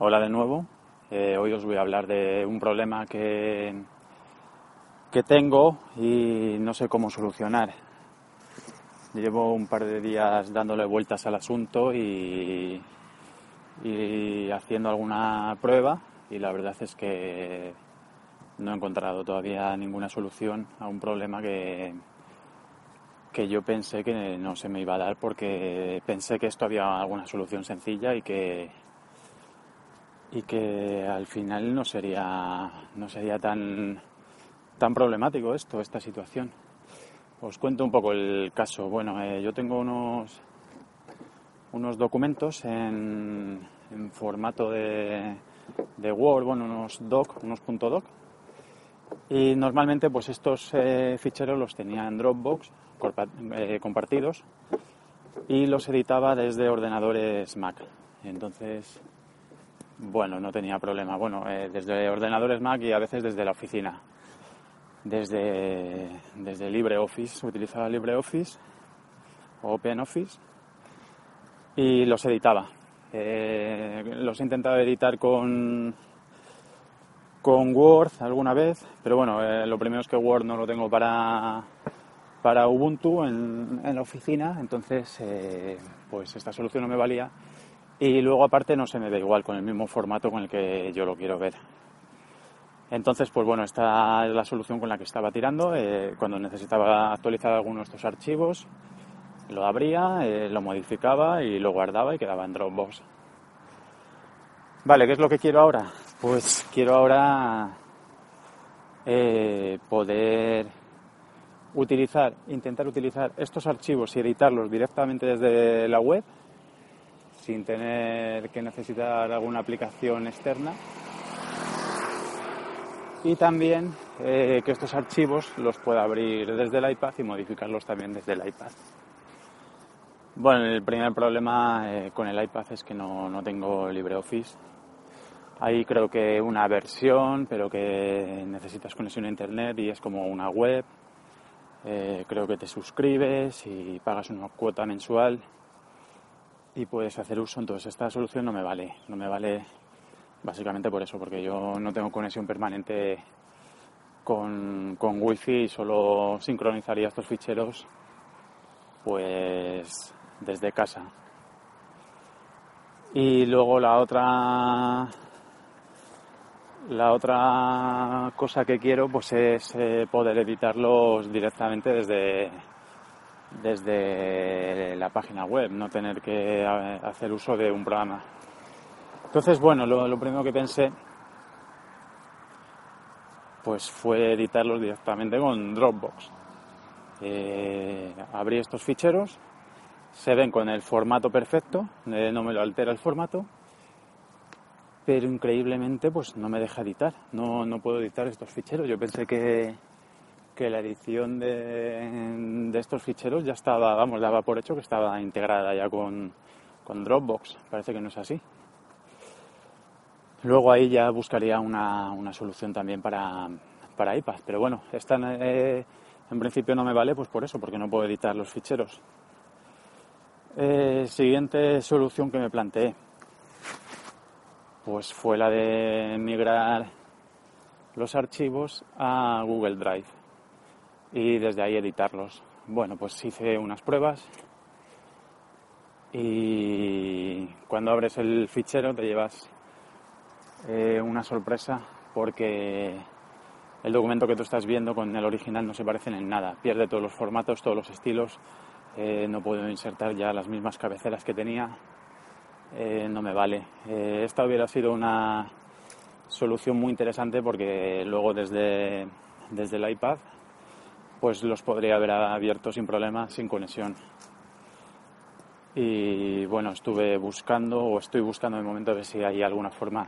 Hola de nuevo. Eh, hoy os voy a hablar de un problema que, que tengo y no sé cómo solucionar. Llevo un par de días dándole vueltas al asunto y, y haciendo alguna prueba y la verdad es que no he encontrado todavía ninguna solución a un problema que, que yo pensé que no se me iba a dar porque pensé que esto había alguna solución sencilla y que y que al final no sería no sería tan tan problemático esto esta situación. Os cuento un poco el caso. Bueno eh, yo tengo unos unos documentos en, formato de, de, Word bueno unos doc unos .doc. Y normalmente pues estos eh, ficheros los tenía en Dropbox eh, compartidos y los editaba desde ordenadores Mac. Entonces bueno, no tenía problema. Bueno, eh, desde ordenadores Mac y a veces desde la oficina. Desde, desde LibreOffice, utilizaba LibreOffice o OpenOffice y los editaba. Eh, los he intentado editar con, con Word alguna vez, pero bueno, eh, lo primero es que Word no lo tengo para, para Ubuntu en, en la oficina, entonces pues esta solución no me valía y luego aparte no se me ve igual con el mismo formato con el que yo lo quiero ver. Entonces, pues bueno, esta es la solución con la que estaba tirando. Eh, cuando necesitaba actualizar alguno de estos archivos, lo abría, eh, lo modificaba y lo guardaba y quedaba en Dropbox. Vale, ¿qué es lo que quiero ahora? Pues quiero ahora eh, poder utilizar, intentar utilizar estos archivos y editarlos directamente desde la web sin tener que necesitar alguna aplicación externa. Y también eh, que estos archivos los pueda abrir desde el iPad y modificarlos también desde el iPad. Bueno, el primer problema eh, con el iPad es que no, no tengo LibreOffice. Hay creo que una versión, pero que necesitas conexión a Internet y es como una web. Eh, creo que te suscribes y pagas una cuota mensual y puedes hacer uso. Entonces esta solución no me vale, no me vale básicamente por eso, porque yo no tengo conexión permanente con, con wifi y solo sincronizaría estos ficheros pues desde casa. Y luego la otra la otra cosa que quiero pues es eh, poder editarlos directamente desde desde la página web, no tener que eh, hacer uso de un programa. Entonces, bueno, lo, primero que pensé pues fue editarlos directamente con Dropbox. Eh, abrí estos ficheros, se ven con el formato perfecto, eh, no me lo altera el formato, pero increíblemente pues no me deja editar, no, no puedo editar estos ficheros. Yo pensé que, que la edición de, de, estos ficheros ya estaba, vamos, daba por hecho que estaba integrada ya con, con Dropbox. Parece que no es así. Luego ahí ya buscaría una, una solución también para, para iPad. Pero bueno, esta eh, en principio no me vale pues por eso, porque no puedo editar los ficheros. Eh, siguiente solución que me planteé pues fue la de migrar los archivos a Google Drive y desde ahí editarlos. Bueno, pues hice unas pruebas y cuando abres el fichero te llevas eh, una sorpresa porque el documento que tú estás viendo con el original no se parecen en nada. Pierde todos los formatos, todos los estilos. Eh, no puedo insertar ya las mismas cabeceras que tenía. Eh, no me vale. esta hubiera sido una solución muy interesante porque luego desde, desde el iPad pues los podría haber abierto sin problema, sin conexión. Y bueno, estuve buscando o estoy buscando el momento de si hay alguna forma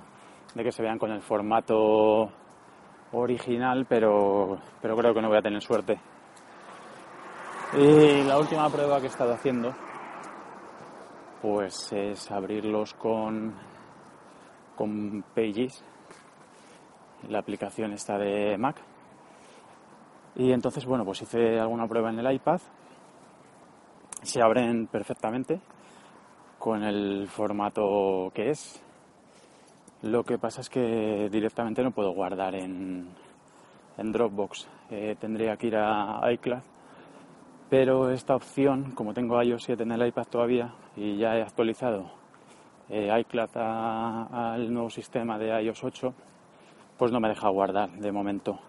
de que se vean con el formato original, pero, pero creo que no voy a tener suerte. Y la última prueba que he estado haciendo pues es abrirlos con, con Pages, la aplicación esta de Mac y entonces, bueno, pues hice alguna prueba en el iPad. Se abren perfectamente con el formato que es. Lo que pasa es que directamente no puedo guardar en, Dropbox. Eh, tendría que ir a iCloud. Pero esta opción, como tengo iOS 7 en el iPad todavía y ya he actualizado eh, iCloud al nuevo sistema de iOS 8, pues no me deja guardar de momento.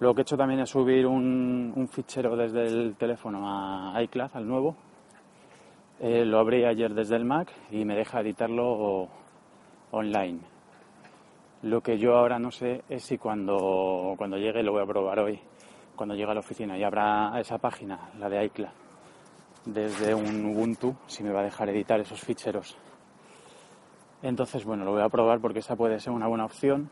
Lo que he hecho también es subir un, fichero desde el teléfono a iCloud, al nuevo. Eh, lo abrí ayer desde el Mac y me deja editarlo online. Lo que yo ahora no sé es si cuando, cuando llegue, lo voy a probar hoy, cuando llegue a la oficina y abra esa página, la de iCloud, desde un Ubuntu, si me va a dejar editar esos ficheros. Entonces, bueno, lo voy a probar porque esa puede ser una buena opción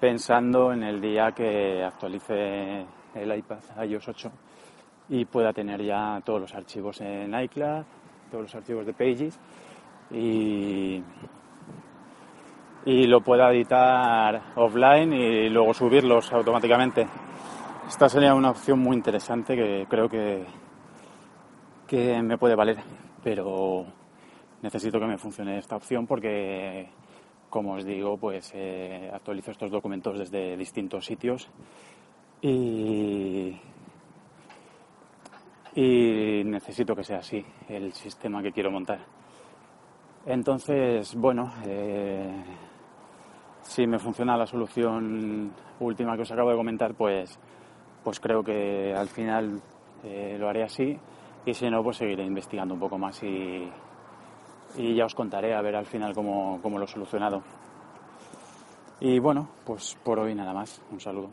pensando en el día que actualice el iPad iOS 8 y pueda tener ya todos los archivos en iCloud, todos los archivos de Pages y, y lo pueda editar offline y luego subirlos automáticamente. Esta sería una opción muy interesante que creo que, que me puede valer, pero necesito que me funcione esta opción porque como os digo, pues eh, actualizo estos documentos desde distintos sitios y, necesito que sea así el sistema que quiero montar. Entonces, bueno, eh, si me funciona la solución última que os acabo de comentar, pues, pues creo que al final eh, lo haré así y si no, pues seguiré investigando un poco más y, y ya os contaré a ver al final cómo, cómo lo he solucionado. Y bueno, pues por hoy nada más. Un saludo.